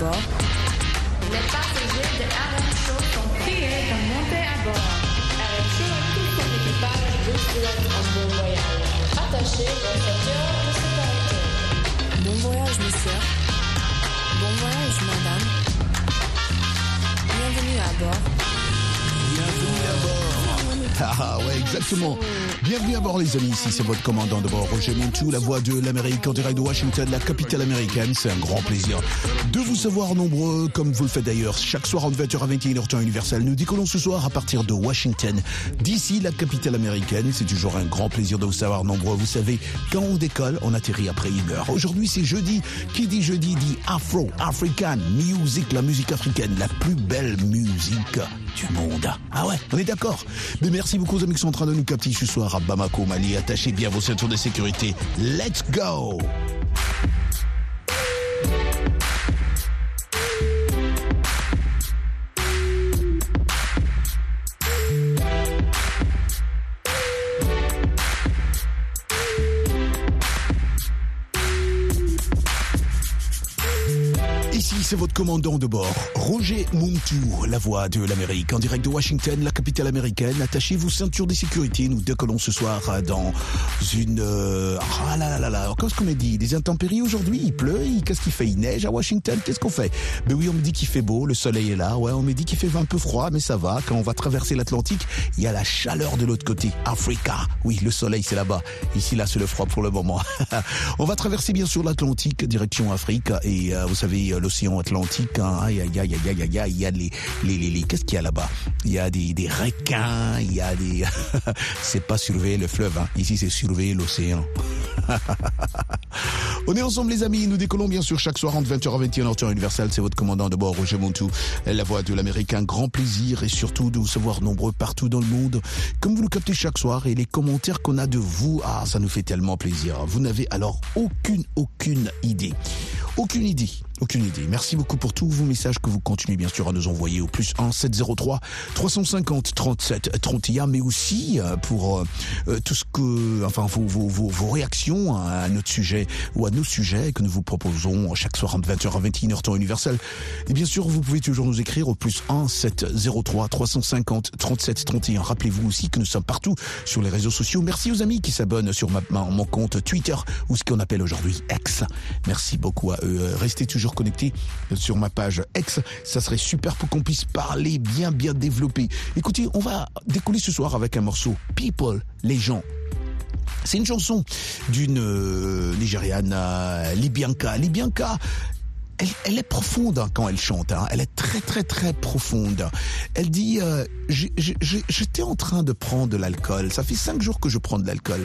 bord. Les passagers de RM Show sont priés de monter à bord. RM Show et tout son équipage vous un bon voyage. Attachez vos ceintures de sécurité. Bon voyage, monsieur. Bon voyage, madame. Bienvenue à bord. Bienvenue à bord. Ah ouais, exactement. Bienvenue à bord les amis, ici c'est votre commandant de bord, Roger Montou, la voix de l'Amérique en direct de Washington, la capitale américaine. C'est un grand plaisir de vous savoir nombreux, comme vous le faites d'ailleurs, chaque soir en 20h à 21h temps universel. Nous décollons ce soir à partir de Washington, d'ici la capitale américaine. C'est toujours un grand plaisir de vous savoir nombreux. Vous savez, quand on décolle, on atterrit après une heure. Aujourd'hui c'est jeudi. Qui dit jeudi dit Afro, African Music, la musique africaine, la plus belle musique du monde. Ah ouais, on est d'accord. Mais merci beaucoup aux amis qui sont en train de nous capter ce soir à Bamako, Mali. Attachez bien vos ceintures de sécurité. Let's go! C'est votre commandant de bord, Roger Montou, la voix de l'Amérique, en direct de Washington, la capitale américaine. Attachez vos ceintures de sécurité. Nous décollons ce soir dans une... euh, Ah là là là là, qu'est-ce qu'on a dit Des intempéries aujourd'hui Il pleut Qu'est-ce qu'il fait? Il neige à Washington Qu'est-ce qu'on fait? Ben oui, on me dit qu'il fait beau, le soleil est là. Ouais, on me dit qu'il fait un peu froid, mais ça va. Quand on va traverser l'Atlantique, il y a la chaleur de l'autre côté. Africa. Oui, le soleil, c'est là-bas. Ici, là, c'est le froid pour le moment. on va traverser bien sûr l'Atlantique, direction Afrique. Et euh, vous savez, euh, l'océan Atlantique, hein, aïe, aïe, aïe, aïe, aïe, aïe, il y a les, les, les, les- qu'est-ce qu'il y a là-bas? Il y a des, des requins, il y a des, c'est pas surveiller le fleuve, hein. ici c'est surveiller l'océan. On est ensemble les amis, nous décollons bien sûr chaque soir entre 20h à 21h temps universel, c'est votre commandant de bord Roger Montou, la voix de l'Amérique, un grand plaisir et surtout de vous savoir nombreux partout dans le monde, comme vous nous captez chaque soir et les commentaires qu'on a de vous, ah ça nous fait tellement plaisir. Vous n'avez alors aucune, aucune idée. Aucune idée. Aucune idée. Merci beaucoup pour tous vos messages que vous continuez bien sûr à nous envoyer au plus 1 703 350 37 31, mais aussi euh, pour euh, tout ce que, enfin vos, vos, vos, vos réactions à notre sujet ou à nos sujets que nous vous proposons chaque soir entre 20h à 21h temps universel. Et bien sûr, vous pouvez toujours nous écrire au plus 1 703 350 37 31. Rappelez-vous aussi que nous sommes partout sur les réseaux sociaux. Merci aux amis qui s'abonnent sur ma, mon compte Twitter ou ce qu'on appelle aujourd'hui X. Merci beaucoup à eux. Restez toujours connectés sur ma page X. Ça serait super pour qu'on puisse parler bien, bien développé. Écoutez, on va décoller ce soir avec un morceau People, les gens. C'est une chanson d'une euh, Nigériane, euh, Libianca. Libianca, elle, elle est profonde quand elle chante. hein. Elle est très très très profonde. Elle dit euh, j'étais en train de prendre de l'alcool. Ça fait cinq jours que je prends de l'alcool.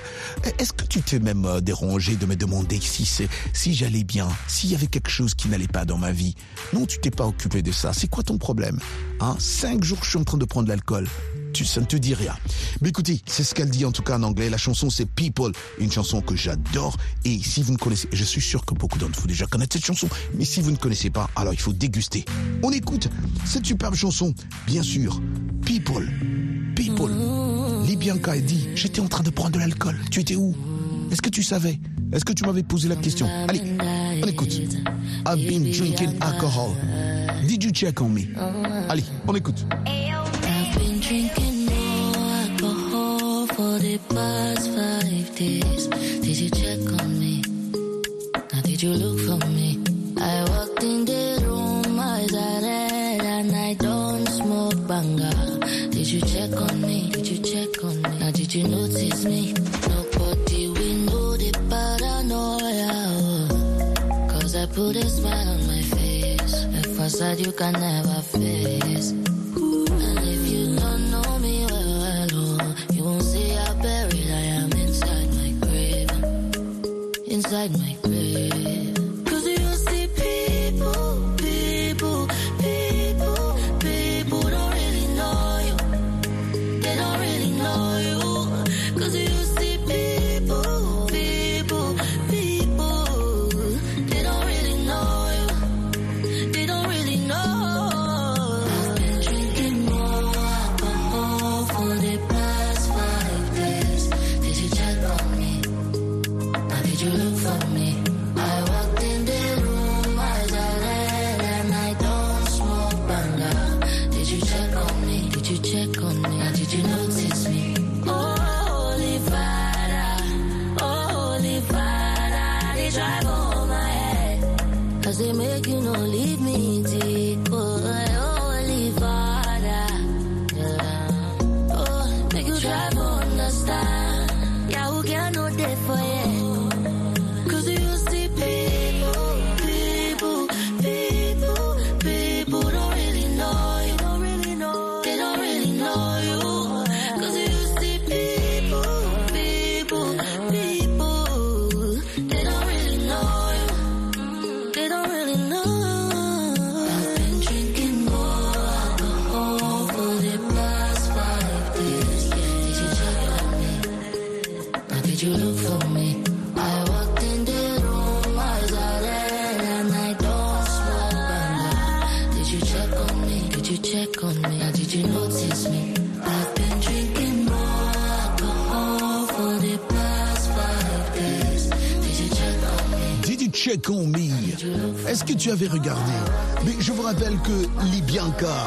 Est-ce que tu t'es même euh, dérangé de me demander si c'est si j'allais bien, s'il y avait quelque chose qui n'allait pas dans ma vie? Non, tu t'es pas occupé de ça. C'est quoi ton problème hein? Cinq jours je suis en train de prendre de l'alcool. Tu, ça ne te dit rien. Mais écoutez, c'est ce qu'elle dit en tout cas en anglais. La chanson c'est People, une chanson que j'adore. Et si vous ne connaissez, je suis sûr que beaucoup d'entre vous déjà connaissent cette chanson. Mais si vous ne connaissez pas, alors il faut déguster. On écoute cette superbe chanson, bien sûr. People, People. Libianca a dit, j'étais en train de prendre de l'alcool. Tu étais où? Est-ce que tu savais? Est-ce que tu m'avais posé la question? Allez, on écoute. I've been drinking alcohol. Did you check on me? Allez, on écoute. I've been drinking for the past five days. Did you check on me? Now did you look for me? I walked in the room, eyes are red, and I don't smoke banga. Did you check on me? Did you check on me? Now did you notice me? Nobody will know the paranoia. Cause I put a smile on my face. A facade you can never face. Tu avais regardé. Mais je vous rappelle que Libianca,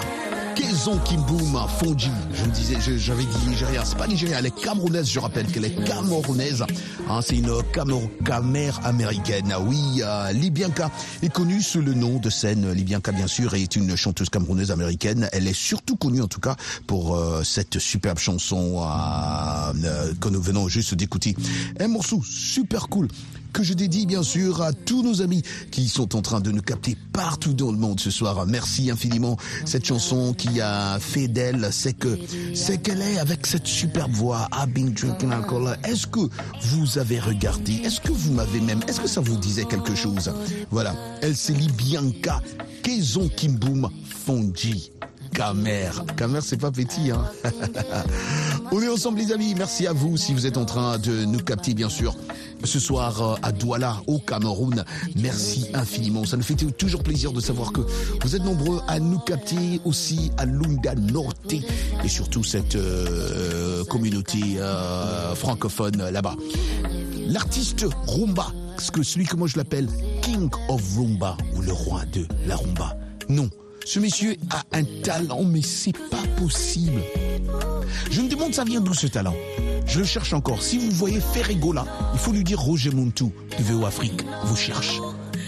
Kezon Kimboum, Fonji, je me disais, j'avais dit Nigeria, c'est pas Nigeria, elle est camerounaise, je rappelle qu'elle est camerounaise. Hein, c'est une camor- camère américaine. Ah Oui, euh, Libianca est connue sous le nom de scène Libianca, bien sûr, est une chanteuse camerounaise américaine. Elle est surtout connue, en tout cas, pour euh, cette superbe chanson euh, euh, que nous venons juste d'écouter. Un morceau super cool que je dédie bien sûr à tous nos amis qui sont en train de nous capter partout dans le monde ce soir. Merci infiniment. Cette chanson qui a fait d'elle, c'est que c'est qu'elle est avec cette superbe voix. I've been drinking alcohol. Est-ce que vous avez regardé? Est-ce que vous m'avez même Est-ce que ça vous disait quelque chose? Voilà. Elle c'est Libianca Kezon Kimboum Fonji. Kamer. Kamer, c'est pas petit, hein. On est ensemble, les amis. Merci à vous si vous êtes en train de nous capter, bien sûr. Ce soir euh, à Douala, au Cameroun. Merci infiniment. Ça nous fait toujours plaisir de savoir que vous êtes nombreux à nous capter aussi à Lunga Norte et surtout cette euh, communauté euh, francophone là-bas. L'artiste Rumba, ce que celui que moi je l'appelle King of Rumba ou le roi de la rumba. Non, ce monsieur a un talent, mais c'est pas possible. Je me demande ça vient d'où ce talent? Je le cherche encore. Si vous voyez Ferregola, il faut lui dire Roger Montou de VO Afrique vous cherche.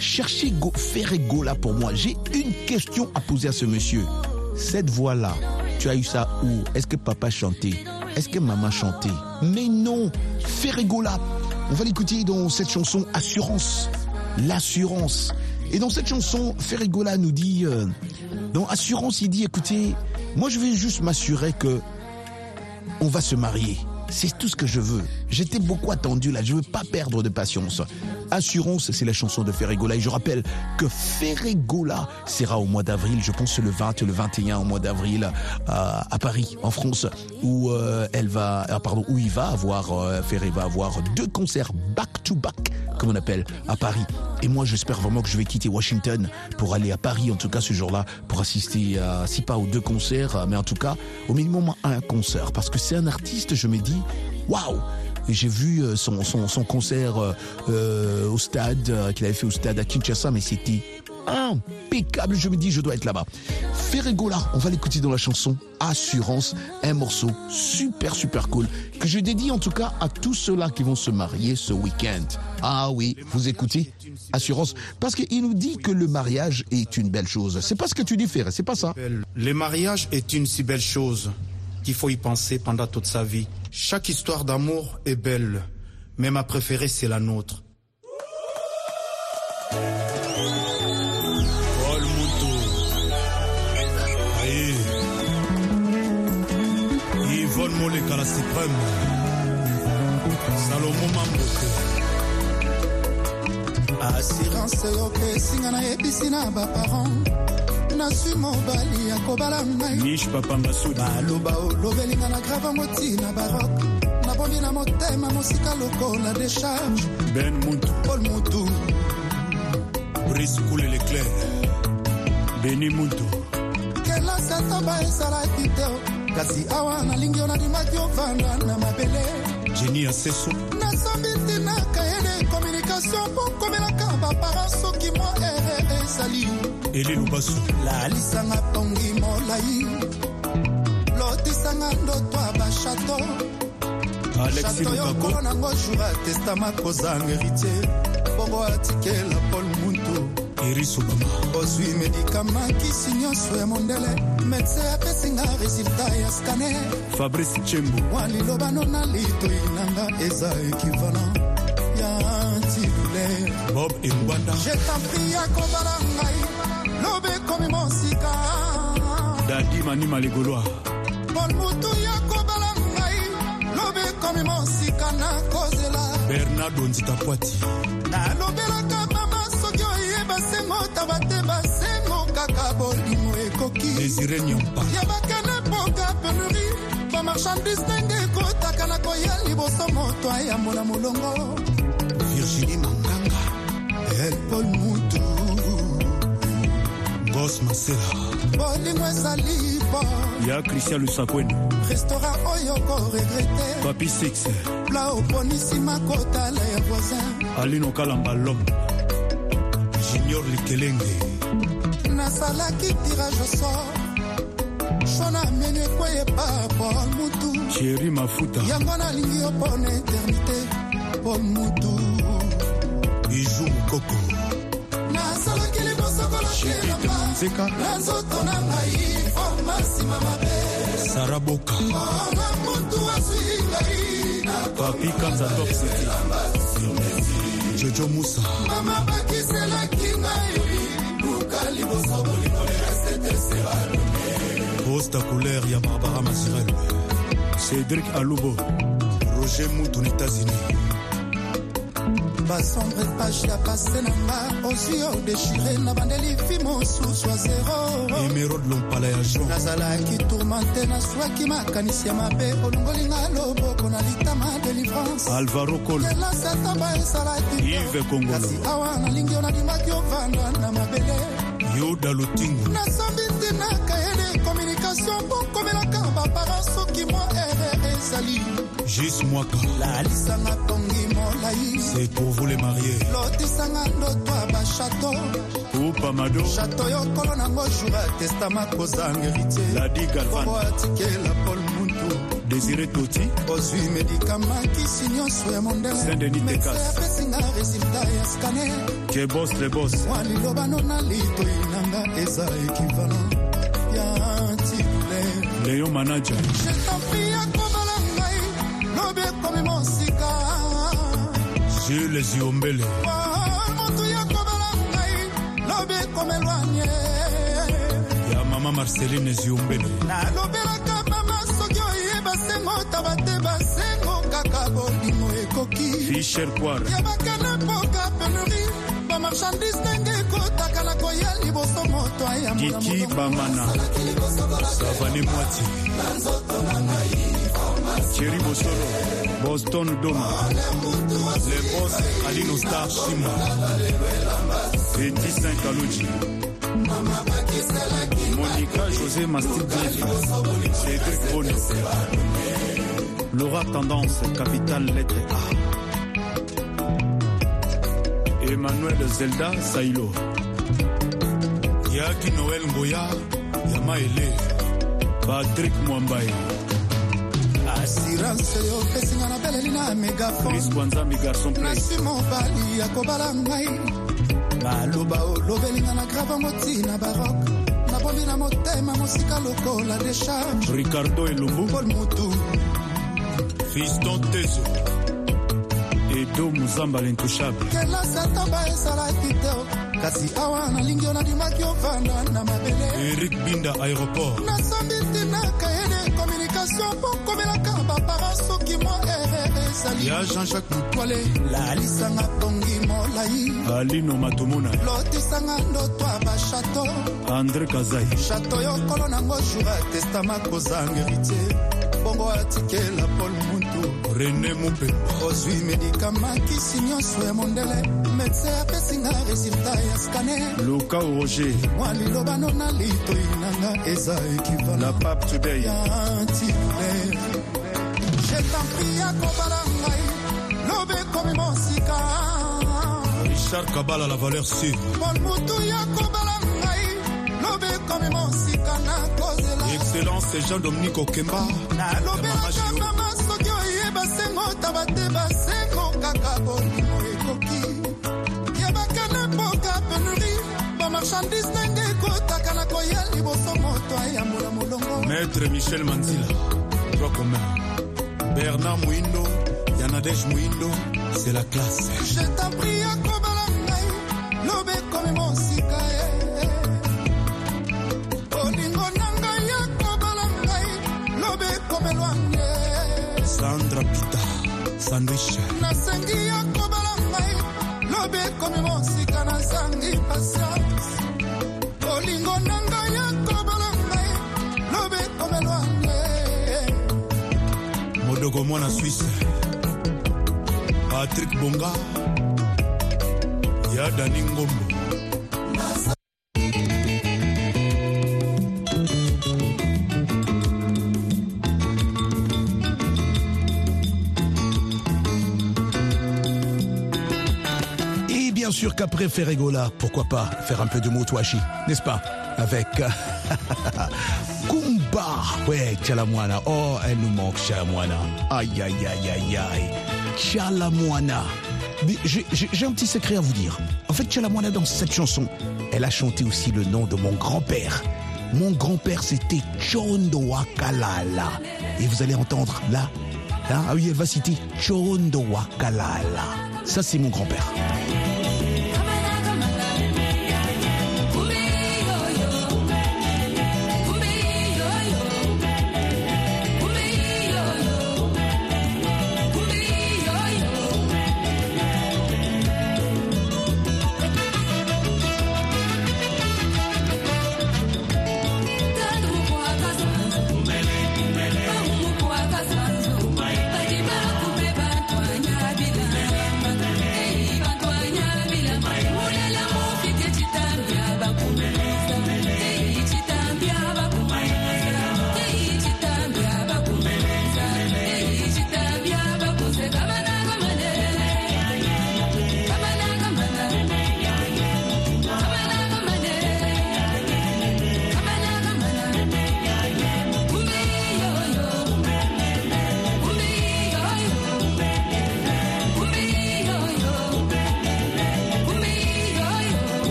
Cherchez Go Ferregola pour moi. J'ai une question à poser à ce monsieur. Cette voix-là, tu as eu ça où? Est-ce que papa chantait? Est-ce que maman chantait? Mais non Ferregola On va l'écouter dans cette chanson Assurance. L'assurance. Et dans cette chanson, Ferregola nous dit, euh, dans Assurance, il dit, écoutez, moi je vais juste m'assurer que on va se marier. C'est tout ce que je veux. J'étais beaucoup attendu là, je veux pas perdre de patience. Assurance, c'est la chanson de Ferregola. Et je rappelle que Ferregola sera au mois d'avril, je pense le 20 et le 21 au mois d'avril euh, à Paris, en France, où euh, elle va, ah, pardon, où il va avoir, euh, Ferré va avoir deux concerts back to back, comme on appelle, à Paris. Et moi, j'espère vraiment que je vais quitter Washington pour aller à Paris, en tout cas ce jour-là, pour assister à, si pas aux deux concerts, mais en tout cas au minimum un concert, parce que c'est un artiste, je me dis, waouh j'ai vu euh, son, son, son concert euh, euh, au stade, qu'il avait fait au stade à Kinshasa, mais c'était impeccable. Je me dis, je dois être là-bas. Ferregola, on va l'écouter dans la chanson Assurance, un morceau super, super cool, que je dédie en tout cas à tous ceux-là qui vont se marier ce week-end. Ah oui, vous écoutez Assurance, parce qu'il nous dit que le mariage est une belle chose. C'est pas ce que tu dis, Ferre, c'est pas ça. Le mariage est une si belle chose qu'il faut y penser pendant toute sa vie. Chaque histoire d'amour est belle, mais ma préférée c'est la nôtre. Yvonne Moleka la suprême. Salomon Mamboke. assurance yoka esinga nayebisi na nasi mobali akobala ngaibaloba olobelinga na grave motina barok nabomi na motema mosika lokola decharge ben mutu paul mutu brice kule leclair beni mutu kelasi ataba ezalaki te kasi awa nalingi yo nandimaki ovanda na mabele. Jeni ya seso nasombi ntina kaye de communication mpo komelaka bapara soki mwa ere ezali. Eli Lubasu. lalisanga tongi molai. Lotisanga ndoto ya bashato chato yo lukako kolo nango jour ya testama kozanga héritier. Bongo atikela paul muntu iris obama ozwi medikama kisi nyonso ya mondele medse apesinga resultat ya scanner. Fabrice chembo mwa lilobano na litoi nanga eza equivalent ya antidouleur. Bob engwanda je tampri ya kobala ngai lobe ekomi mosika dadi manima legoloa paul mutu ya kobala ngai lobe ekomi mosika na kozela bernardo nzitapwati nalobelaka nyampa ya bakende mpoka penurie bamarchandise ndenge ekotaka na koya liboso moto ayambola molongo. Virginie manganga el paul mutu gos masela. Bolingo ezali po. Ya christian lusakwene restaurant oyo koregrete papi six. Pla oponisi makotala ya voisin. Alino kalamba lom. Junior likelenge. Nasalaki tirage sort shona meni ekweyepa paul mutu. Cheri mafuta. Yango nalingi yo mpona eternité. Paul mutu. Biju mokoko nasalaki liboso kolokelamba nzeka na nzoto na ngai forma nsima mabe. Saraboka ona mutu azwi ngai na papi kanza top city. Jojo musa. Mama bakiselaki ngai luka liboso bolingo Rose Takouler, il y a Barbara Mazirel, Cédric Aloubo, Roger Mouton, États-Unis. basombre page ya pase na nga ozwi odeshire na bandeli fi mosusu ya zero nazalaki tourmente naswaki makanisi ya mabe olongolinga loboko na litama delivrance satamba esalaki awa nalingi yo nalimbaki ovanda na mabele. Yoda lotingo. Nasombi ntina kayede communication mpo komelaka bapara soki mwa erreur ezali jis mwaka. Lalisanga tongi molai c'est pour vous les mariés. Lotisanga ndoto ya bashato upa mado. Shato yo kolo nango jour ya testama kozanga héritier ladi galvan. Bongo atikela muntu désiré toti. Ozwi medikama kisi nyonso ya mondeleapesinga resultat ya skane kebos lebos mwa lilobano na litoi nanga eza ekivalan ya tile leyo manaja. Jetampri akobala ngai lobi ekomi mosika jules ziombele motu yakobala ngai lobi ekomelwanye ya mama marceline ziombele nalobelaka oyeba sengo taba te basengo kaka bolingo ekoki. Ya bakende mpoka penurie bamarchandise ndenge ekotaka na koya liboso moto ayambola Kiki Bamana. savane mwati thierry bosolo boston doma. Le bos alino star shima eti saint kaloji monica josé mastidif cédric boni laura tendance capitale lettre a. Emmanuel zelda sailo yaki noel ngoya ya maele patrik mwambai. Assurance yo opesinga na beleli na megafone chris kwanzambi garçon play nasi mobali ya kobala ngai baloba olobelinga na grave motina barok nabombi na motema mosika lokola decharge ricardo elumbu paul mutu. Fiston tezo edo muzamba l'intouchable. Kelasi atamba esalaki te. Kasi awa nalingi yo nadimaki ovanda na mabele. Erik binda aéroport. Nasombi ntina kayede communication mpo komelaka bapara soki mwa erreur ezali ya jean-jacques twale lalisanga tongi molai. Alino matomona. Lotisanga ndoto ya bashato andré kazai. Shato yo kolo nango jour ya testama kozanga héritier. Bongo atikela paul muntu. René mopemba. Ozwi medikama kisi nyonso ya mondele. Medse apesinga resultat ya scanner. Luka roger. Mwa lilobano na litoi nanga eza la équivalent pape today ya antidouleur je tampri ya kobala ngai lobe ekomi mosika richard kabala la valeur sûre. Paul mutu ya kobala ngai lobe ekomi mosika na kozela excellence jean-dominique okemba. Nalobelaka mama soki oyeba sengo taba te basengo kaka bolimo ekoki ya bakana mboka penuri bamarchandise ndenge ekotaka na koya liboso moto ayambola molongo maître michel manzila droit commun bernard moindo yanadege moindo c'est la classe. Je t'apri akobala ngai lobe ekomi mosika e olingo na ngai akobala ngai lobe ekomi lwange sandra pita sandwich. Nasengi akobala ngai lobe ekomi mosika nazangi patience. Olingo na ngai akobala ngai lobe ekomi lwange Et bien sûr qu'après Ferregola, pourquoi pas faire un peu de Motoashi, n'est-ce pas? Avec Kumba. Ouais, Chalamwana. Oh, elle nous manque, Chalamwana. Aïe, aïe, aïe, aïe, aïe. Chalamwana. J'ai- un petit secret à vous dire. En fait, Chalamwana, dans cette chanson, elle a chanté aussi le nom de mon grand-père. Mon grand-père, c'était Chondo Wakalala. Et vous allez entendre là, là, ah oui, elle va citer Chondo Wakalala. Ça, c'est mon grand-père.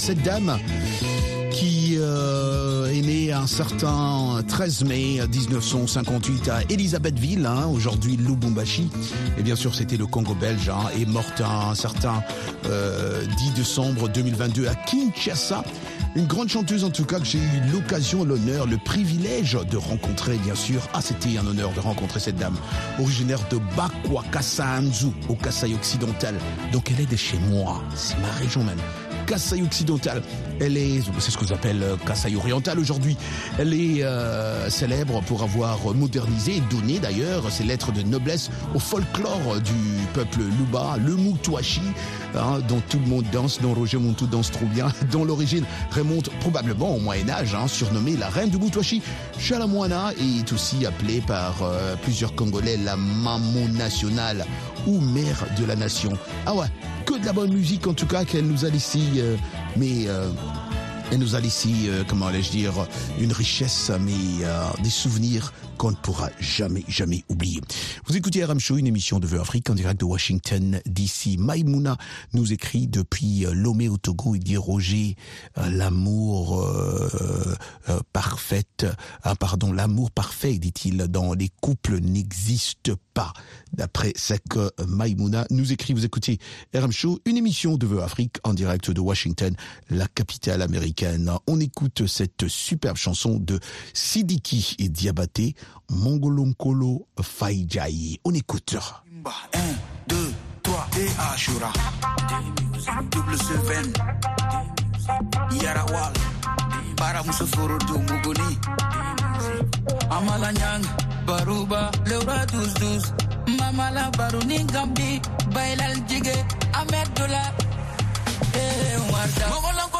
Cette dame qui euh, est née un certain 13 mai 1958 à Elisabethville, hein, aujourd'hui Lubumbashi. Et bien sûr, c'était le Congo belge, hein, est morte un certain euh, 10 décembre 2022 à Kinshasa. Une grande chanteuse en tout cas que j'ai eu l'occasion, l'honneur, le privilège de rencontrer bien sûr. Ah c'était un honneur de rencontrer cette dame, originaire de Bakwa Kasaanzu au Kasaï occidental. Donc elle est de chez moi, c'est ma région même. Kasaï occidental. Elle est, c'est ce que j'appelle Kasaï oriental aujourd'hui. Elle est euh, célèbre pour avoir modernisé et donné d'ailleurs ses lettres de noblesse au folklore du peuple Luba, le Mutuashi, hein, dont tout le monde danse, dont Roger Montou danse trop bien, dont l'origine remonte probablement au Moyen Âge, hein, surnommée la reine du Mutuashi. Chalamwana est aussi appelée par euh, plusieurs Congolais la maman nationale ou mère de la nation. Ah ouais, que de la bonne musique en tout cas qu'elle nous a laissé, euh, mais euh, elle nous a laissé, euh, comment allais-je dire, une richesse, mais euh, des souvenirs qu'on ne pourra jamais, jamais oublier. Vous écoutez RM Show, une émission de Vœux Afrique en direct de Washington, DC. Maïmouna nous écrit depuis euh, Lomé au Togo, il dit Roger, euh, l'amour euh, euh, parfaite, ah, pardon, l'amour parfait, dit-il, dans les couples n'existe pas. D'après ce que Maïmouna nous écrit, vous écoutez RM Show, une émission de Vœux Afrique en direct de Washington, la capitale américaine. On écoute cette superbe chanson de Sidiki et Diabaté, Mongolonkolo Faïjaï. On écoute. 1, 2, 3 et Ashura. Double seven. Yarawal. Para Musafuru do Muguni. Amalanyang. Baruba. Leura douze douze. Mamala Baruni Gambi. Bailal Jige. Ahmed Dola. Eh, Warda.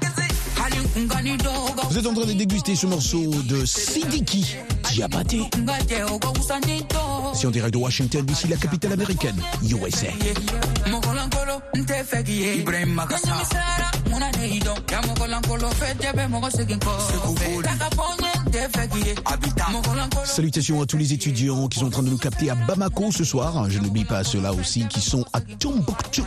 Vous êtes en train de déguster ce morceau de Sidiki Diabaté. C'est en direct de Washington, d'ici la capitale américaine, USA. Salutations à tous les étudiants qui sont en train de nous capter à Bamako ce soir. Je n'oublie pas ceux-là aussi qui sont à Tombouctou.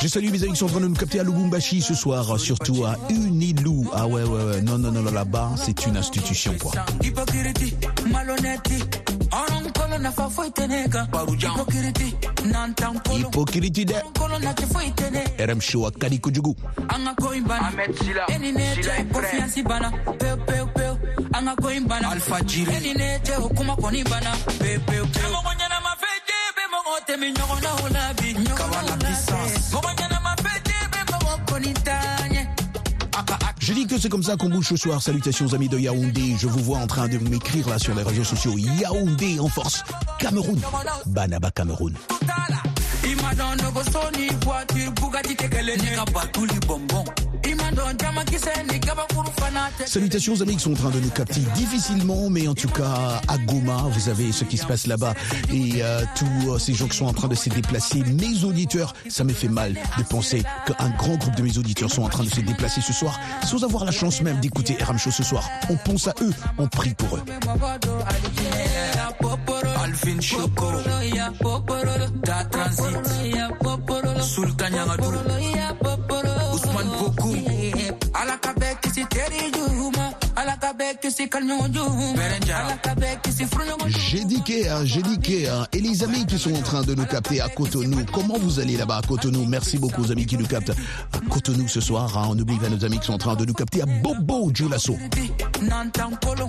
Je salue mes amis qui sont en train de nous capter à Lubumbashi ce soir, surtout à Unilou. Ah ouais, ouais, ouais. Non, non, non, là-bas, c'est une institution, quoi. hypocrite dɛ rmc wa ka di kojugu an ka ko in bana alfa jire e ni ne tɛ o kuma kɔni bana pewu pewu pewu mɔgɔ ɲɛnama fɛ je bɛ mɔgɔ tɛmɛ ɲɔgɔnna o la bi ɲɔgɔnna o la bi mɔgɔ ɲɛnama fɛ je bɛ mɔgɔ kɔni taa Je dis que c'est comme ça qu'on bouge ce soir. Salutations amis de Yaoundé. Je vous vois en train de m'écrire là sur les réseaux sociaux. Yaoundé en force. Cameroun. Banaba Cameroun. Salutations aux amis qui sont en train de nous capter difficilement, mais en tout cas à Goma, vous savez ce qui se passe là-bas et euh, tous euh, ces gens qui sont en train de se déplacer. Mes auditeurs, ça me fait mal de penser qu'un grand groupe de mes auditeurs sont en train de se déplacer ce soir sans avoir la chance même d'écouter RM Show ce soir. On pense à eux, on prie pour eux. Kisi Alakabe kisi Fruyon J'ai dit que, hein, j'ai dit que, hein, et les amis qui sont en train de nous capter à Cotonou, comment vous allez là-bas à Cotonou? Merci beaucoup aux amis qui nous captent à Cotonou ce soir. hein. On oublie pas nos amis qui sont en train de nous capter à Bobo. Nantankolo,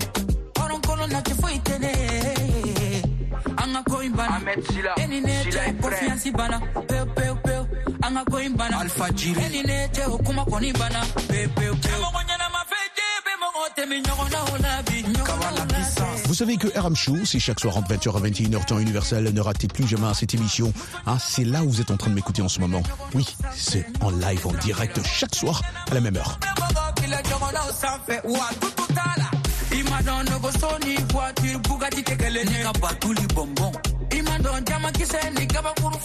Oronkolo na te vous savez que RM Show, chaque soir entre 20h et 21h temps universel. Ne ratez plus jamais cette émission. Ah, c'est là où vous êtes en train de m'écouter en ce moment. Oui, c'est en live, en direct, chaque soir à la même heure. Caman kisɛ ni kabakuru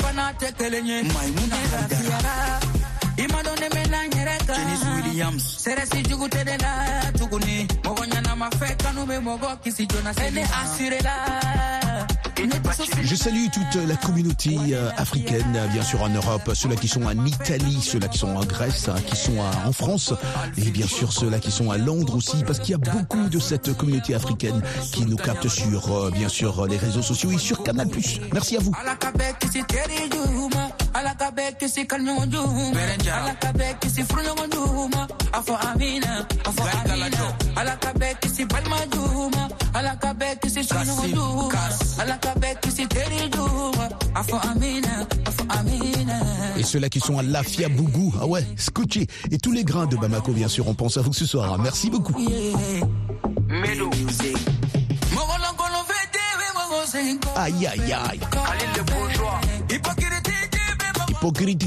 i ma dɔn ne mɛna n yɛrɛ kan Janice Williams. Sɛrɛsi jugu tɛ ne la tuguni mɔgɔ ɲɛnama fɛ kanu bɛ mɔgɔ kisi joona se ne assuré la Je salue toute la communauté euh, africaine, euh, bien sûr en Europe, ceux-là qui sont en Italie, ceux-là qui sont en Grèce, hein, qui sont en France, et bien sûr ceux-là qui sont à Londres aussi, parce qu'il y a beaucoup de cette communauté africaine qui nous capte sur, euh, bien sûr, les réseaux sociaux et sur Canal+. Merci à vous. Ala ka bɛɛ kisi furuɲɔgɔn jugu ma a fɔ amina a fɔ amina. Ala ka bɛɛ kisi balima jugu ma ala ka bɛɛ kisi suɲɔgɔn jugu ma ala ka bɛɛ kisi teri jugu ma a fɔ amina a fɔ amina. Et ceux-là qui sont à Lafia Bougou, ah ouais, Scotché, et tous les grains de Bamako, bien sûr, on pense à vous ce soir. hein. Merci beaucoup. Aïe, aïe, aïe. Hypocrite,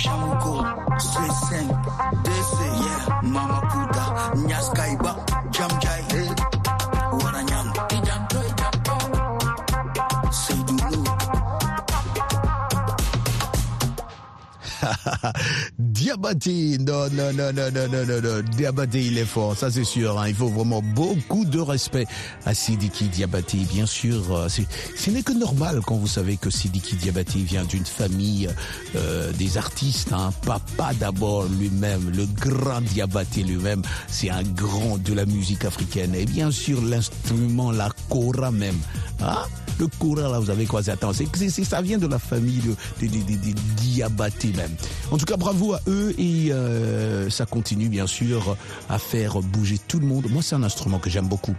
Shango, Swiss Sim, Desi, yeah, Mama Buddha, Nyaskai Diabaté, non, non, non, non, non, non, non, non. Diabaté, il est fort, ça c'est sûr. hein. Il faut vraiment beaucoup de respect à Sidiki Diabaté. Bien sûr, euh, ce n'est que normal quand vous savez que Sidiki Diabaté vient d'une famille euh, des artistes. Hein. Papa d'abord lui-même, le grand Diabaté lui-même, c'est un grand de la musique africaine. Et bien sûr, l'instrument, la kora même. Hein le Kora, là, vous avez quoi Attends, c'est, c'est, ça vient de la famille de, de, même. En tout cas, bravo à eux et euh, ça continue bien sûr à faire bouger tout le monde. Moi, c'est un instrument que j'aime beaucoup.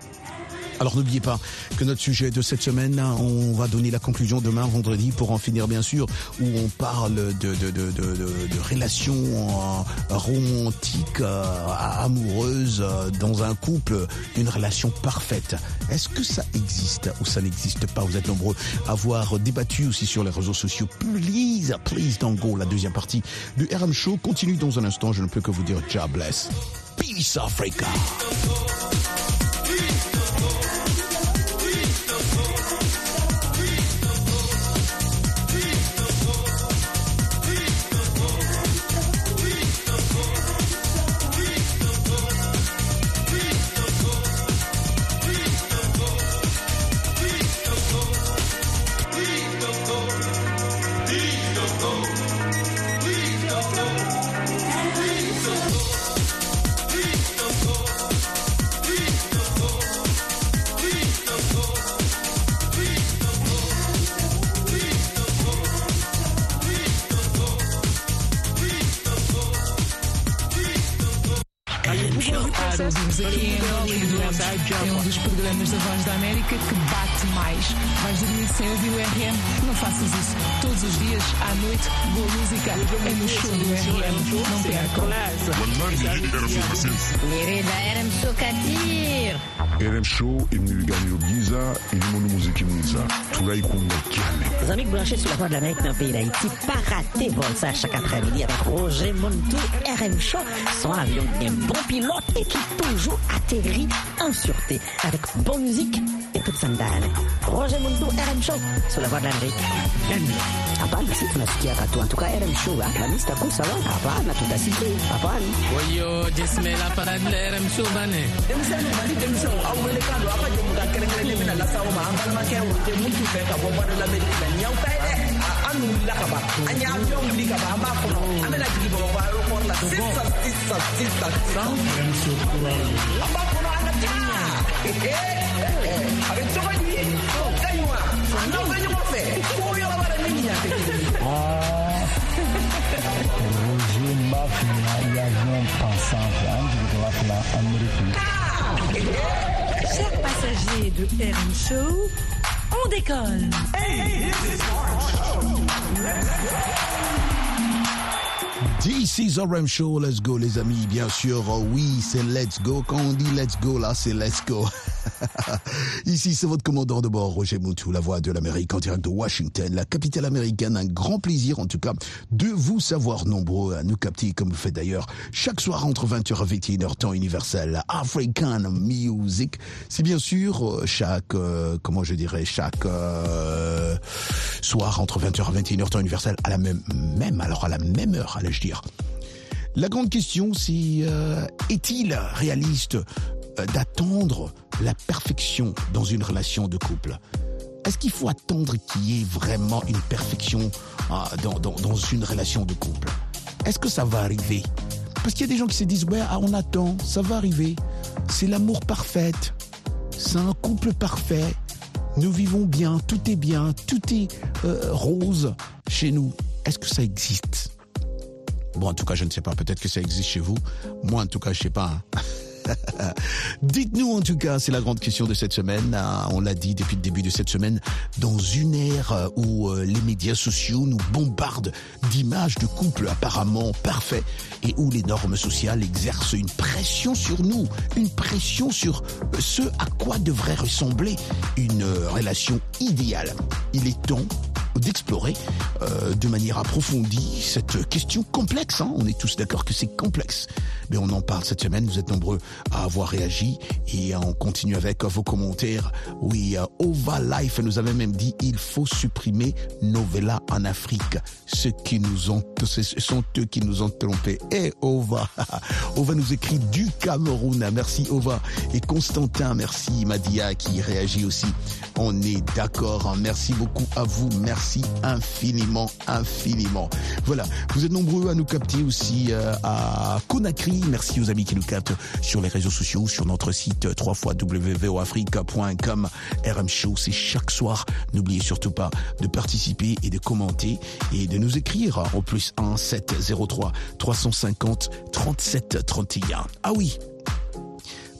Alors n'oubliez pas que notre sujet de cette semaine, on va donner la conclusion demain, vendredi, pour en finir bien sûr, où on parle de, de, de, relations euh, romantiques, euh, amoureuses, euh, dans un couple, une relation parfaite. Est-ce que ça existe ou ça n'existe pas? Vous êtes nombreux à avoir débattu aussi sur les réseaux sociaux. Please, please don't go. La deuxième partie du RM Show continue dans un instant. Je ne peux que vous dire God bless. Peace Africa. Claro, ouvimos aqui em duramos. É um dos programas da Voz da América que bate mais. Vais dormir sem ouvir o RM? Não faças isso. Todos os dias, à noite, boa música é no show do RM. Não percam. Querida, era msukatir. RM Show imniliganyo byiza irimo n'umuziki mwiza turayikunda cyane Les amis branchés sur la voie de l'Amérique dans le pays d'Haïti, pas rater vol ça chaque après-midi avec Roger Montou, RM Show, son avion bien bon pilote et qui toujours atterrit en sûreté avec bonne musique et toute sandale. Rosemundo era Show sulla la Enrique. Hapana, si tunasikia tu antuka RM Show Alhamisi takuwa sawa. Hapana, tutasikia hapana. Wayo jismela para RM Show bane. Demsana bali demso au melekano apa je muka kere kere ne mina lasa o ma ambal ma kero je muntu fe ka la me la nyau pe de. Eh, ah, anu la ka. Anya afyo mli ka amba kono. Amela jigi bo ba ro ko sisa sisa sisa. RM Show. Amba kono ana ta. Eh eh. Abi Roger Mafia, l'avion passant, hein, la Amérique. Chers passagers de RM Show, on décolle. This is RM Show, let's go les amis, bien sûr, oh oui, c'est let's go, quand on dit let's go là, c'est let's go. Ici, c'est votre commandant de bord, Roger Moutou, la voix de l'Amérique en direct de Washington, la capitale américaine. Un grand plaisir, en tout cas, de vous savoir nombreux à nous capter, comme vous faites d'ailleurs, chaque soir entre 20h et 21h, temps universel, African Music. C'est bien sûr euh, chaque, euh, comment je dirais, chaque euh, soir entre 20h et 21h, temps universel, à la même, même, alors à la même heure, allais-je dire. La grande question, c'est euh, est-il réaliste euh, d'attendre la perfection dans une relation de couple? Est-ce qu'il faut attendre qu'il y ait vraiment une perfection dans, dans, dans une relation de couple? Est-ce que ça va arriver? Parce qu'il y a des gens qui se disent ouais, ah, on attend, ça va arriver. C'est l'amour parfait. C'est un couple parfait. Nous vivons bien, tout est bien, tout est euh, rose chez nous. Est-ce que ça existe? Bon, en tout cas, je ne sais pas. Peut-être que ça existe chez vous. Moi, en tout cas, je sais pas. hein. Dites-nous en tout cas, c'est la grande question de cette semaine. Ah, On l'a dit depuis le début de cette semaine, dans une ère où euh, les médias sociaux nous bombardent d'images de couples apparemment parfaits et où les normes sociales exercent une pression sur nous, une pression sur euh, ce à quoi devrait ressembler une euh, relation idéale. Il est temps d'explorer euh, de manière approfondie cette question complexe. hein. On est tous d'accord que c'est complexe. Mais on en parle cette semaine. Vous êtes nombreux à avoir réagi et on continue avec vos commentaires. Oui, euh, Ova Life nous avait même dit il faut supprimer Novella en Afrique. Ceux qui nous ont, ce sont eux qui nous ont trompés. Et Ova, Ova nous écrit du Cameroun. Merci Ova. Et Constantin, merci Madia qui réagit aussi. On est d'accord. Merci beaucoup à vous. Infiniment, infiniment. Voilà. Vous êtes nombreux à nous capter aussi euh, à Conakry. Merci aux amis qui nous captent sur les réseaux sociaux, sur notre site euh, www.voafrica.com. RM Show, c'est chaque soir. N'oubliez surtout pas de participer et de commenter et de nous écrire au plus 1 703 350 37 31. Ah oui,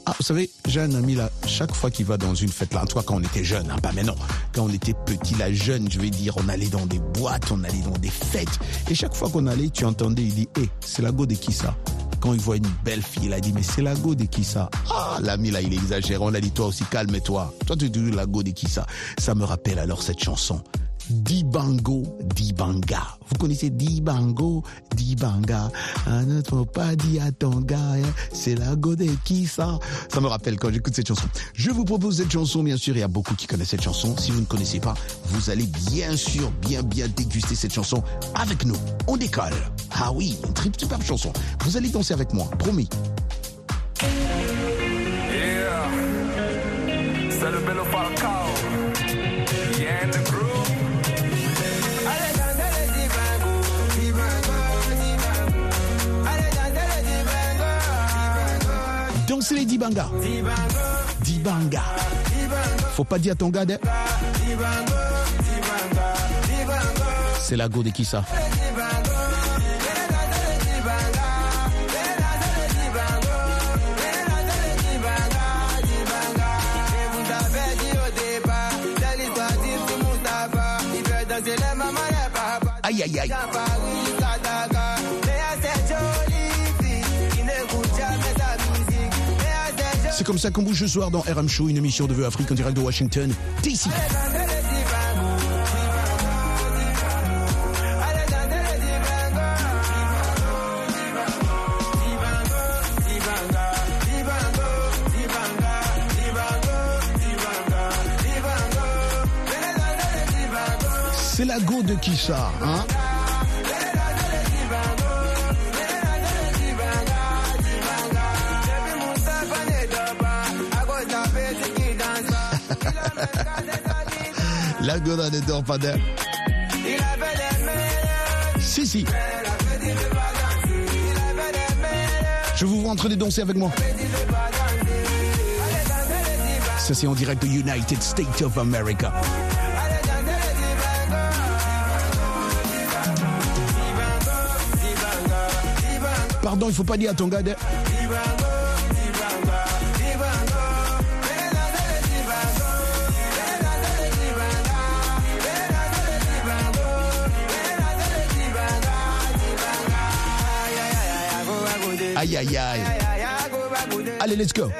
ah, vous savez, j'ai un ami là, chaque fois qu'il va dans une fête là, en tout cas quand on était jeune, hein, pas maintenant, quand on était petit là, jeune, je vais dire, on allait dans des boîtes, on allait dans des fêtes, et chaque fois qu'on allait, tu entendais, il dit, hé, c'est la go de qui ça? Quand il voit une belle fille, il a dit, mais c'est la go de qui ça? Ah, l'ami là, il exagère, on a dit, toi aussi, calme-toi, toi tu dis la go de qui ça? Ça me rappelle alors cette chanson. Dibango, Dibanga. Vous connaissez Dibango, Dibanga? Ah, ne faut pas dire à ton hein, c'est la go de qui ça Ça me rappelle quand j'écoute cette chanson. Je vous propose cette chanson, bien sûr, il y a beaucoup qui connaissent cette chanson. Si vous ne connaissez pas, vous allez bien sûr bien bien déguster cette chanson avec nous. On décolle. Ah oui, une très superbe chanson. Vous allez danser avec moi, promis. C'est le bello Dansez les Dibanga. Dibanga. Faut pas dire à ton gars, de- c'est la go de qui ça? Aïe aïe aïe. Comme ça qu'on bouge ce soir dans RM Show, une émission de Vœux Afrique en direct de Washington, DC. C'est la go de ça, hein La go ne dort pas d'elle. Si, si. Je vous vois en train de danser avec moi. Ça, c'est en direct de United States of America. Pardon, il faut pas dire à ton gars de... Aïe, aïe, aïe. Allez, let's go.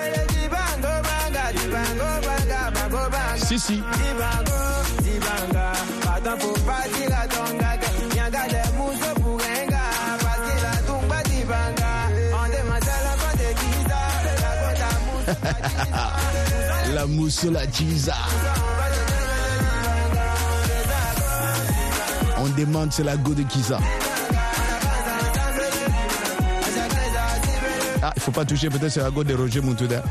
Si, si. la mousse la chisa. On demande c'est la go de qui faut pas toucher, peut-être c'est la go de Roger Montouda.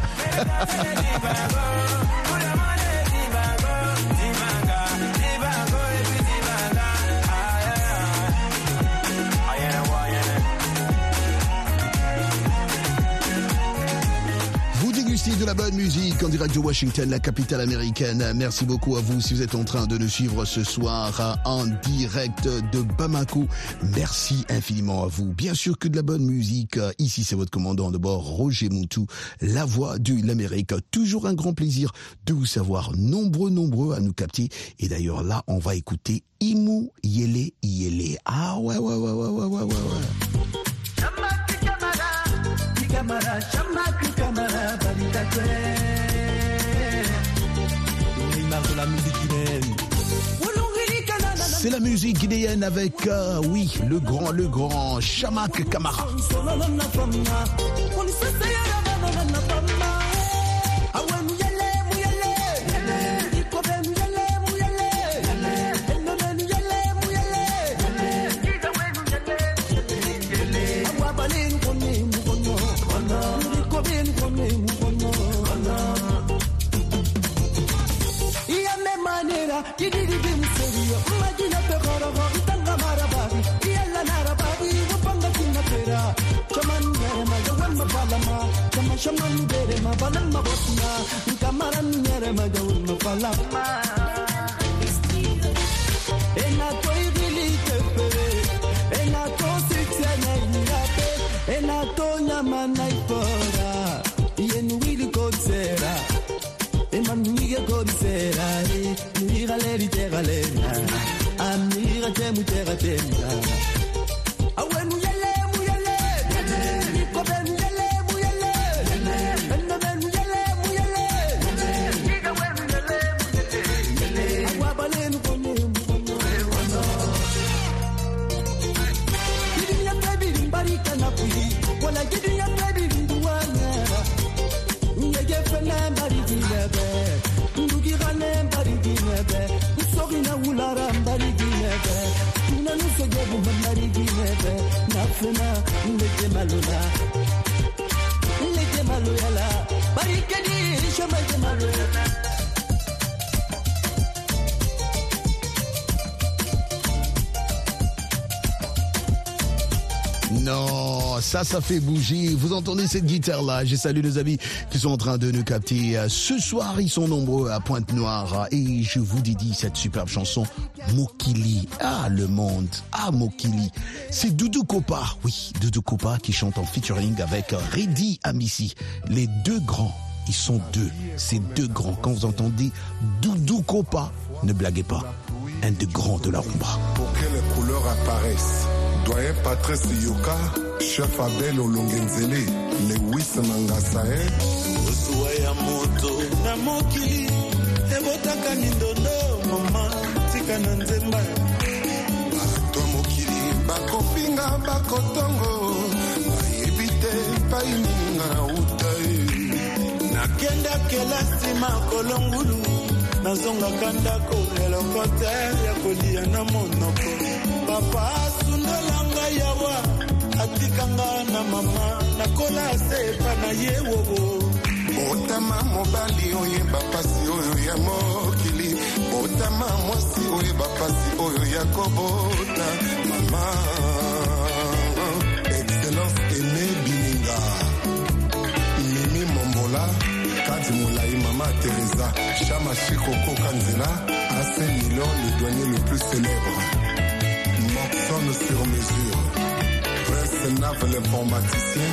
La bonne musique en direct de Washington, la capitale américaine. Merci beaucoup à vous si vous êtes en train de nous suivre ce soir en direct de Bamako. Merci infiniment à vous. Bien sûr que de la bonne musique. Ici, c'est votre commandant de bord, Roger Moutou, la voix de l'Amérique. Toujours un grand plaisir de vous savoir nombreux, nombreux à nous capter. Et d'ailleurs, là, on va écouter Imu Yele Yele. Ah ouais, ouais, ouais, ouais, ouais, ouais, ouais. ouais. C'est la musique guinéenne avec, euh, oui, le grand, le grand Chamak Kamara. Give me the Non, ça, ça fait bouger. Vous entendez cette guitare-là? Je salue les amis qui sont en train de nous capter. Ce soir, ils sont nombreux à Pointe-Noire et je vous dédie cette superbe chanson Mokili. Ah, le monde. Ah, Mokili. C'est Doudou Kopa. Oui, Doudou Kopa qui chante en featuring avec Reddy Amissi. Les deux grands. Ils sont deux. Ces deux grands. Quand vous entendez Doudou Kopa, ne blaguez pas. Un des grands de la rumba. Pour que les couleurs apparaissent. Doyen Patrice Yoka, chef Abel Olongenzele, Lewis Mangasae. osuwa ya moto na mokili ebotaka mindondo mama tika na nzemba bato ya mokili bakofinga bakotongo bayebi te epai ninga na uta nakenda kelasi makolo ngulu. Nazongaka ndako eloko te ya kolia na monoko. Papa asundolanga yawa atikanga na mama. Nakola se epa na ye wowo. Otama mobali oyeba pasi oyo ya mokili. Otama mwasi oyeba pasi oyo ya kobota. Mama excellence eme bininga. Mimi mombola molai mama teresa Coco Kanzela, Milon, le douanier le plus célèbre. Moxon sur mesure. Prince Nav, l'informaticien.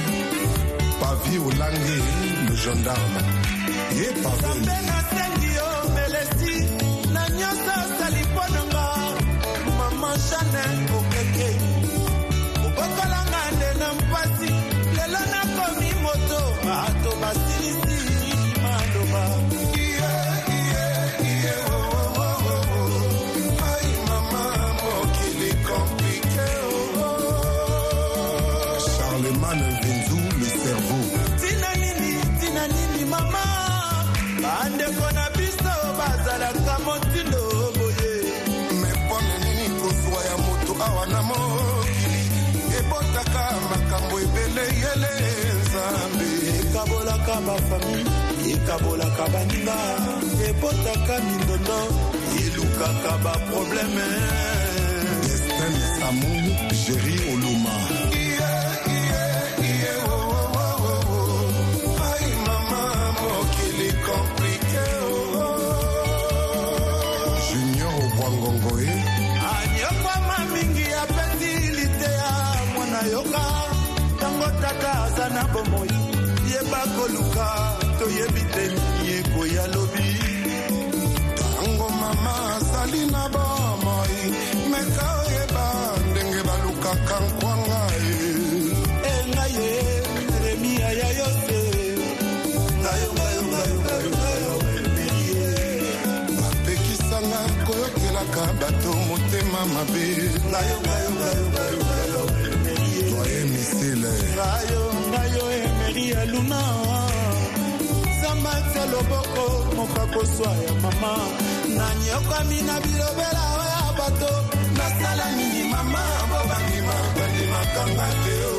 Pavi Olangue, le gendarme. Et Pavi. Ekabolaka bafami ekabolaka baninga ebotaka mindondo elukaka baprobleme destin samu géri oluma. Obwangongoe. Anyokwama mingi apesi liteya mwana yoka ntango tata aza na bomoi bakoluka toyebi te miyeko ya lobi ntango mama azali na bomoi meka oyeba ndenge balukaka nkwanga ye enga ye remia ya yose bapekisanga koyokelaka bato motema mabe toyemisile luna zamba tia loboko moka kozwa ya mama. Nanyokwami na bilobela oya bato. Nasala nini mama babandima bandimakanga te o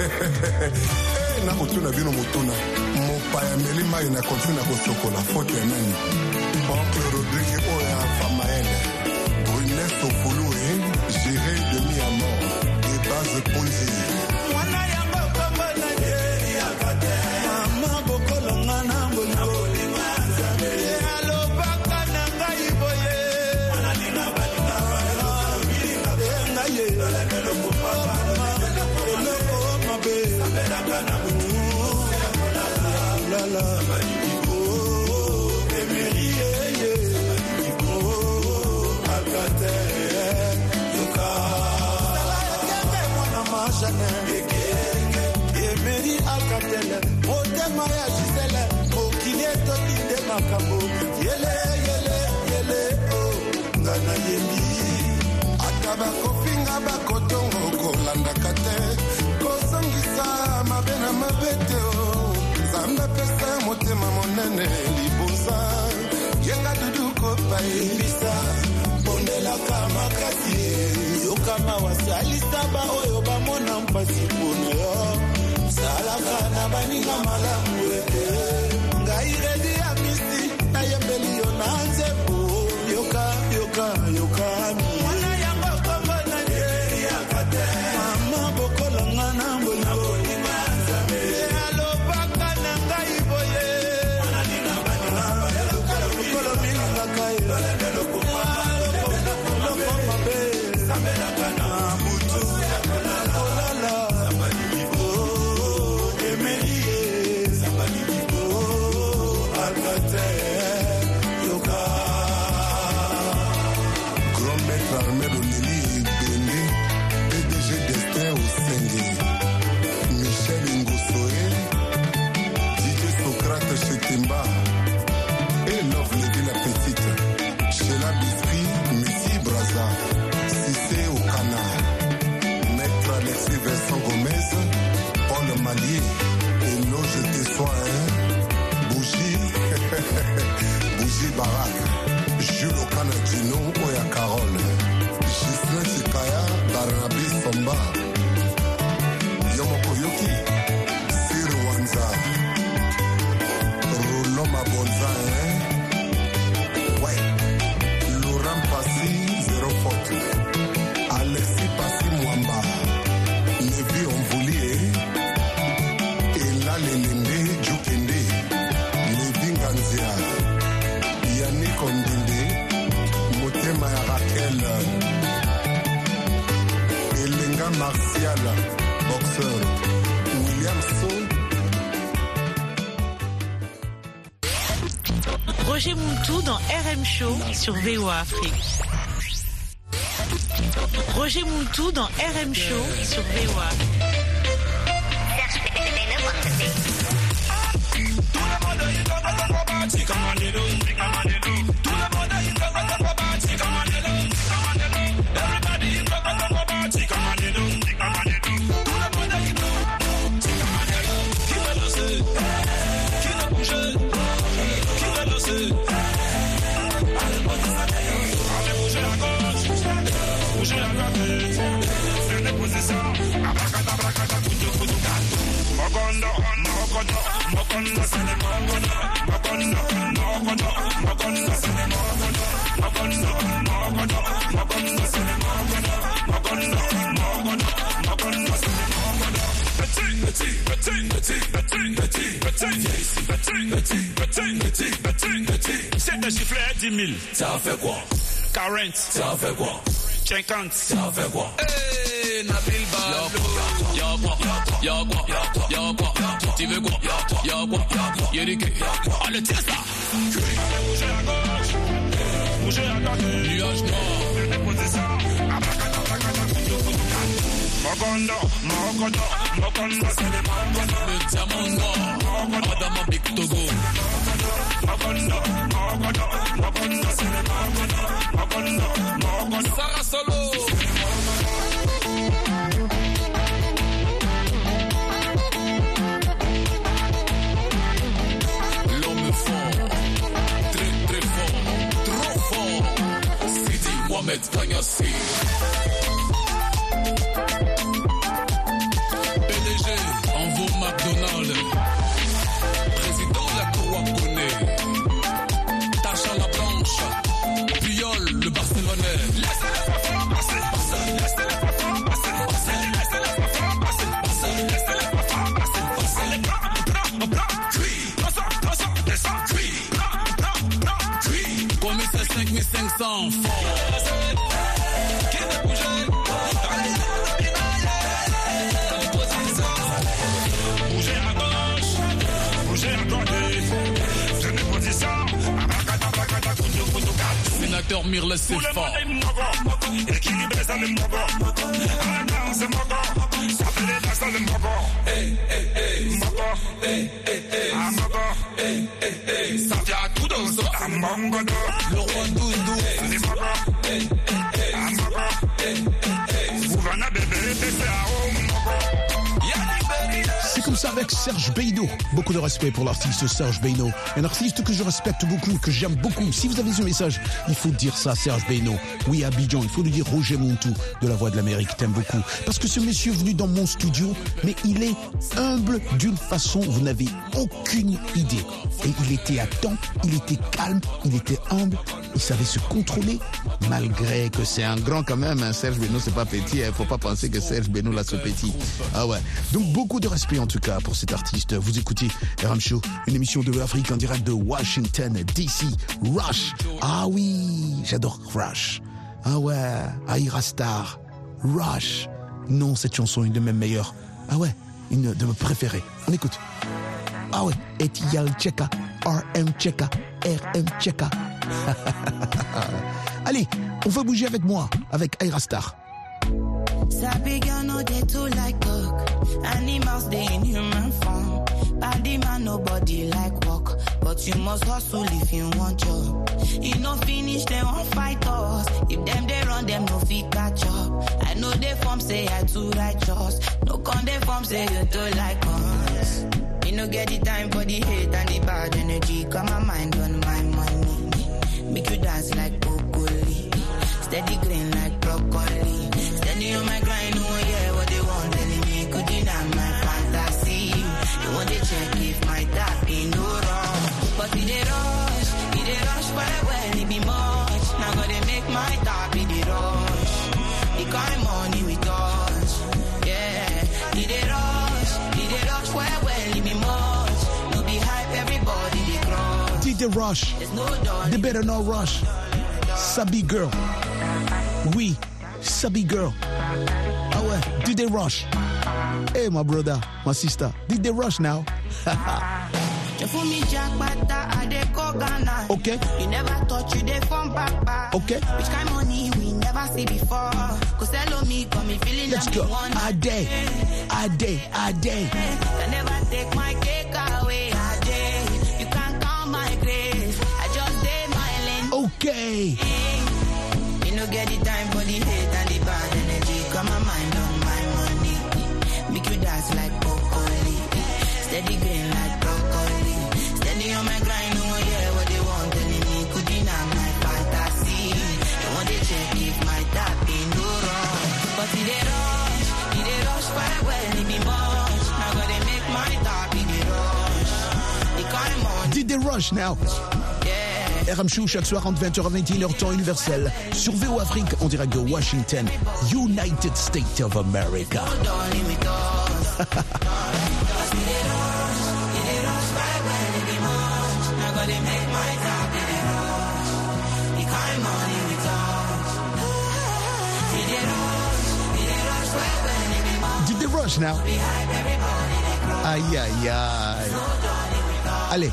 Eh, na kotuna bino motuna. Mopaya meli mai na kontina na kosokola. Fote ya nani epunzi mwana yango kombo na jeri yakote mama bokolonga na ngolongo alobaka na ngai boye ngaye eloko mabe lala mwana emeri akatele motema ya gisele mokili etoki nde makambo. Yele yele yele o nga na yembi ata bakofinga bakotongo kolandaka te kozongisa mabe na mabe te o nzambe apesa motema monene libonza. Yenga dudu kopai pondelaka makasi yokama wasalisa ba oyo bamona mpasi mpona yo. Salaka na baninga malamu ete ngai redi ya misi nayembeli yo na nzembo yoka yoka yokami sur VOA Afrique. Roger Montou dans RM Show sur VOA. 000. Ça fait quoi 40. Ça fait quoi 50. Ça fait quoi Hey, Nabil Balo. Y'a quoi Y'a quoi Y'a quoi Tu veux quoi Y'a quoi Y'a quai. Allez, tiens ça Bougez à gauche. Bougez à droite. Nuage noir. Déposez ça. Mokondo, Mokondo, Mokondo, c'est des Mokondo. Le diamant noir, Madame Big Togo. Sarah Solo. L'homme fort, Sénateur Mirle c'est fort. Le avec Serge Beino. Beaucoup de respect pour l'artiste Serge Beino. Un artiste que je respecte beaucoup, que j'aime beaucoup. Si vous avez ce message, il faut dire ça, Serge Beino. Oui, Abidjan, il faut lui dire Roger Montou de la Voix de l'Amérique. T'aime beaucoup. Parce que ce monsieur est venu dans mon studio, mais il est humble d'une façon, vous n'avez aucune idée. Et il était à temps, il était calme, il était humble, il savait se contrôler, malgré que c'est un grand quand même. hein. Serge Beno, c'est pas petit. Il faut pas penser que Serge Beno, là, c'est petit. Ah ouais. Donc, beaucoup de respect, en tout cas, pour cet artiste. Vous écoutez RM Show, une émission de l'Afrique en direct de Washington, DC. Rush. Ah oui, j'adore Rush. Ah ouais, Aira Star. Rush. Non, cette chanson est une de mes meilleures. Ah ouais, une de mes préférées. On écoute. Ah ouais, Etial Cheka, RM Cheka, RM Cheka. Allez, on va bouger avec moi, avec Aira Star. Nobody like work, but you must hustle if you want job. You no finish dem wan fight us. If them they run them no fit catch up. I know dey form say I too righteous. No con dey form say you too like us. Me no get the time for the hate and the bad energy. Got my mind they rush? They better not rush. Sabi girl. Oui, Sabi Girl. Ah ouais, did they rush? Hey, my brother, my sister, did they rush now? You fool me jackpata, I dey go Ghana. Okay. You never thought you dey from back back. Okay. Which kind of money we never see before. Cause hello me, got me feeling Let's like go. A day, a day, a day. Can never take my cake away, You no get the time for the hate and the bad energy. My mind on my money. Make you dance like broccoli. Steady green like broccoli. Steady on my grind, oh no one hear what they want. Telling me could my fantasy. They want to check if my tap in no wrong. But it they rush, it they rush well, it be much. Now gotta make my the rush. The kind of money. Did they rush now? RM Show chaque soir entre 20h à 21h temps universel sur VO Afrique en direct de Washington, United States of America. Did they rush now? Aïe aïe aïe. Allez,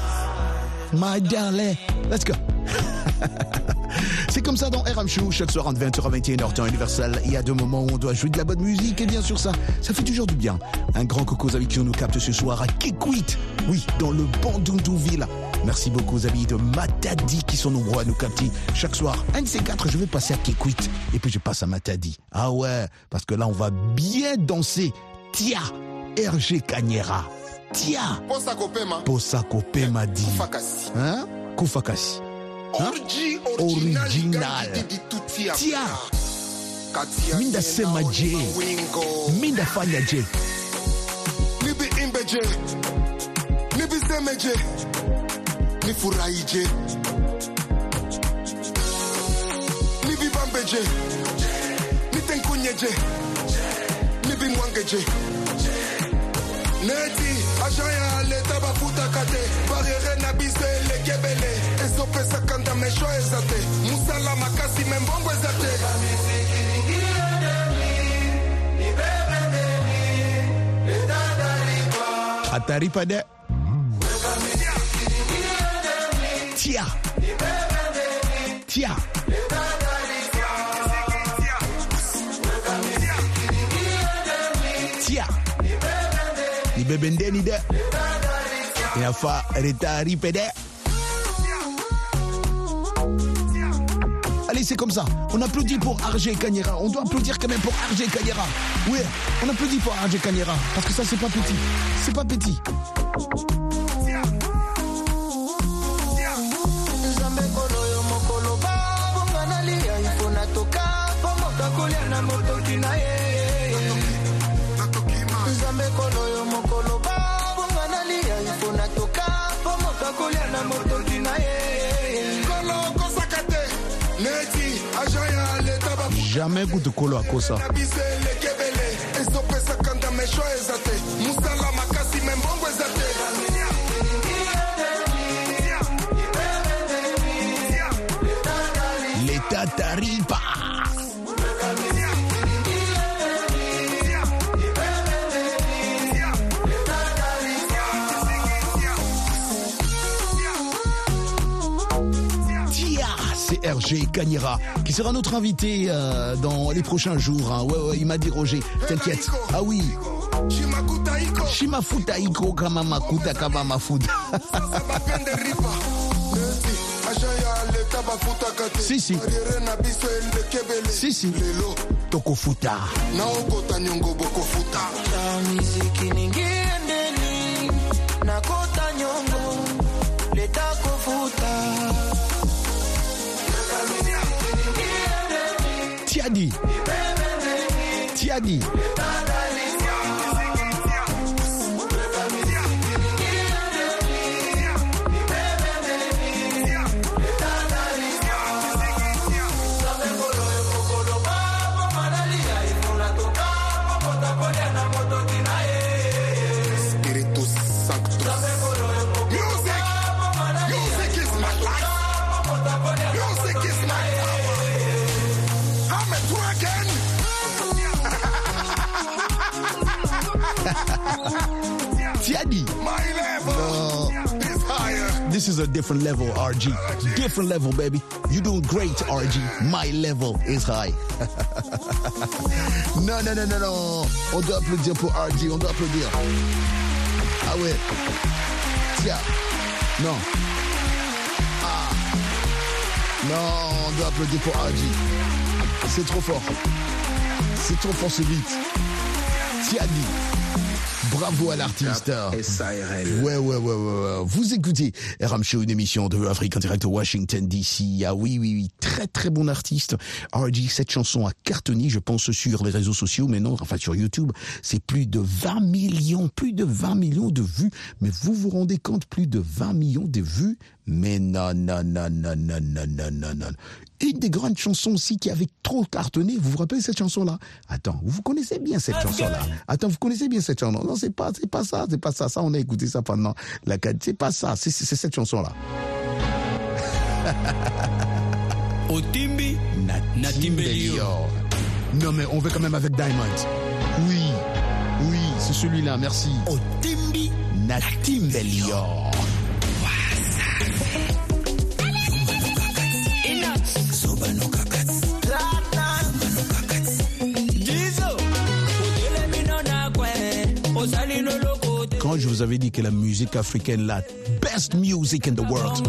my darling, let's go. C'est comme ça dans RM Show, chaque soir entre 20h à 21h temps universel. Il y a deux moments où on doit jouer de la bonne musique et bien sûr ça, ça fait toujours du bien. Un grand coco avec qui on nous capte ce soir à Kikwit, oui, dans le Bandundouville. Merci beaucoup aux amis de Matadi qui sont nombreux à nous capter chaque soir. Un de ces quatre, je vais passer à Kikwit et puis je passe à Matadi. Ah ouais, parce que là on va bien danser. Tia, RG Kanyera. Tia. posa kopema Posa Kopema dit. fakasi Hein? Koufakasi. Hein? orji Original. Tia. Minda sema je. Minda fanya je. nibi imbe je nibi seme je nifurahi je nibi bambe je nitenkunye je nibi mwange je neti agent ya leta bafutaka te barriere na biso eleki ebele ezopesaka ndamesho eza te mosala makasi me mbongo eza te Ataripa de. Tia. Tia. Tia. Allez, c'est comme ça. On applaudit pour RG Kanyera. On doit applaudir quand même pour RG Kanyera. Oui, on applaudit pour RG Kanyera. Parce que ça, c'est pas petit. C'est pas petit. jamais goût de kolo akosa RG Kanyera qui sera notre invité euh, dans les prochains jours. hein. Ouais, ouais, il m'a dit Roger, t'inquiète. Ah oui. Shimafuta iko kama makuta kama mafuta. agent ya leta bafutaka te Si, si. na Si, si. Tokofuta. na okota nyongo bokofuta ta miziki ningiendeni nakota nyongo leta Tiadi. Tiadi. No. This is a different level, RG. Different level, baby. You're doing great, RG. My level is high. non, non, non, non, non. On doit applaudir pour RG. On doit applaudir. Ah ouais. Tiens. Non. Ah. Non, on doit applaudir pour RG. C'est trop fort. C'est trop fort, c'est vite. Tiadi. Bravo à l'artiste. Ouais, ouais, ouais, ouais, ouais. Vous écoutez RM Show, une émission de Afrique en direct de Washington DC. Ah oui, oui, oui. Très, très bon artiste. RG, cette chanson a cartonné, je pense, sur les réseaux sociaux, mais non, enfin, sur YouTube. C'est plus de 20 millions, plus de 20 millions de vues. Mais vous vous rendez compte, plus de 20 millions de vues? Mais non, non, non, non, non, non, non, non, non. Une des grandes chansons aussi qui avait trop cartonné. Vous vous rappelez cette chanson-là? Attends, vous connaissez bien cette chanson-là. Attends, vous connaissez bien cette chanson Non, c'est pas, c'est pas ça, c'est pas ça. Ça, on a écouté ça pendant la C'est pas ça. C'est cette chanson-là. Otimbi, Natimbelio. Non, mais on va quand même avec Diamond. Oui, oui, c'est celui-là. Merci. Otimbi, Natimbelio. Quand je vous avais dit que la musique africaine, la best music in the world.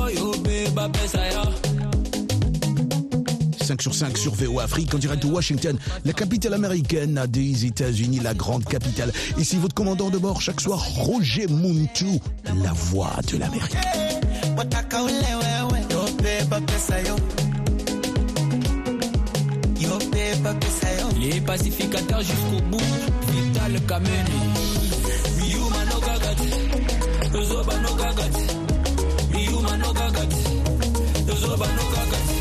5 sur 5 sur VO Afrique en direct de Washington, la capitale américaine des États-Unis, la grande capitale. Ici votre commandant de bord chaque soir, Roger Muntu, la voix de l'Amérique. Les pacificateurs jusqu'au bout, Vital Kameni. yozoba nokakati iyuma nokakati yozoba nokakati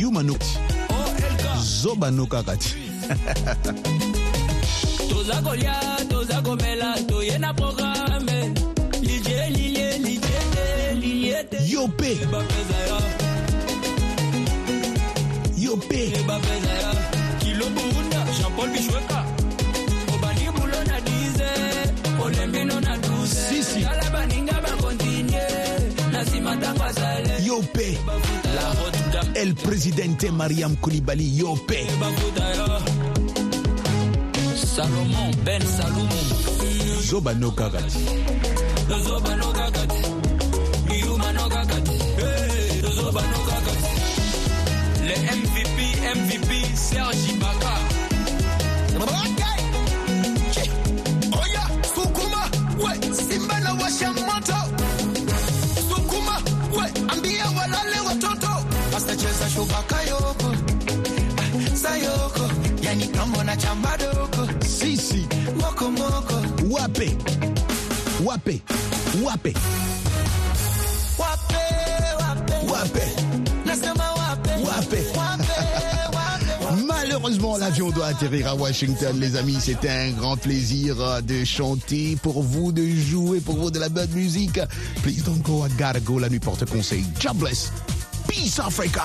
yuma nok oh, zoba nokakati toza kolia toza komela toye na programe. Lilie lilie lilie lilie te. Yo mpe yo mpe kilo burunda jean-paul bichwe sisi yo mpe el presidente mariam kulibali yo mpe salomon ben salumu zobano kaka te tozobano kaka te liyumano kaka te tozobano kaka te le mvp mvp sergi yani kama na chamba Sisi. moko moko Wape. Wape. Wape. wape wape Wape. nasema wape Wape. wape wape Malheureusement, l'avion doit atterrir à Washington, les amis. C'était un grand plaisir euh, de chanter pour vous, de jouer pour vous de la bonne musique. Please don't go, I gotta go. La nuit porte conseil. God bless. Peace Africa.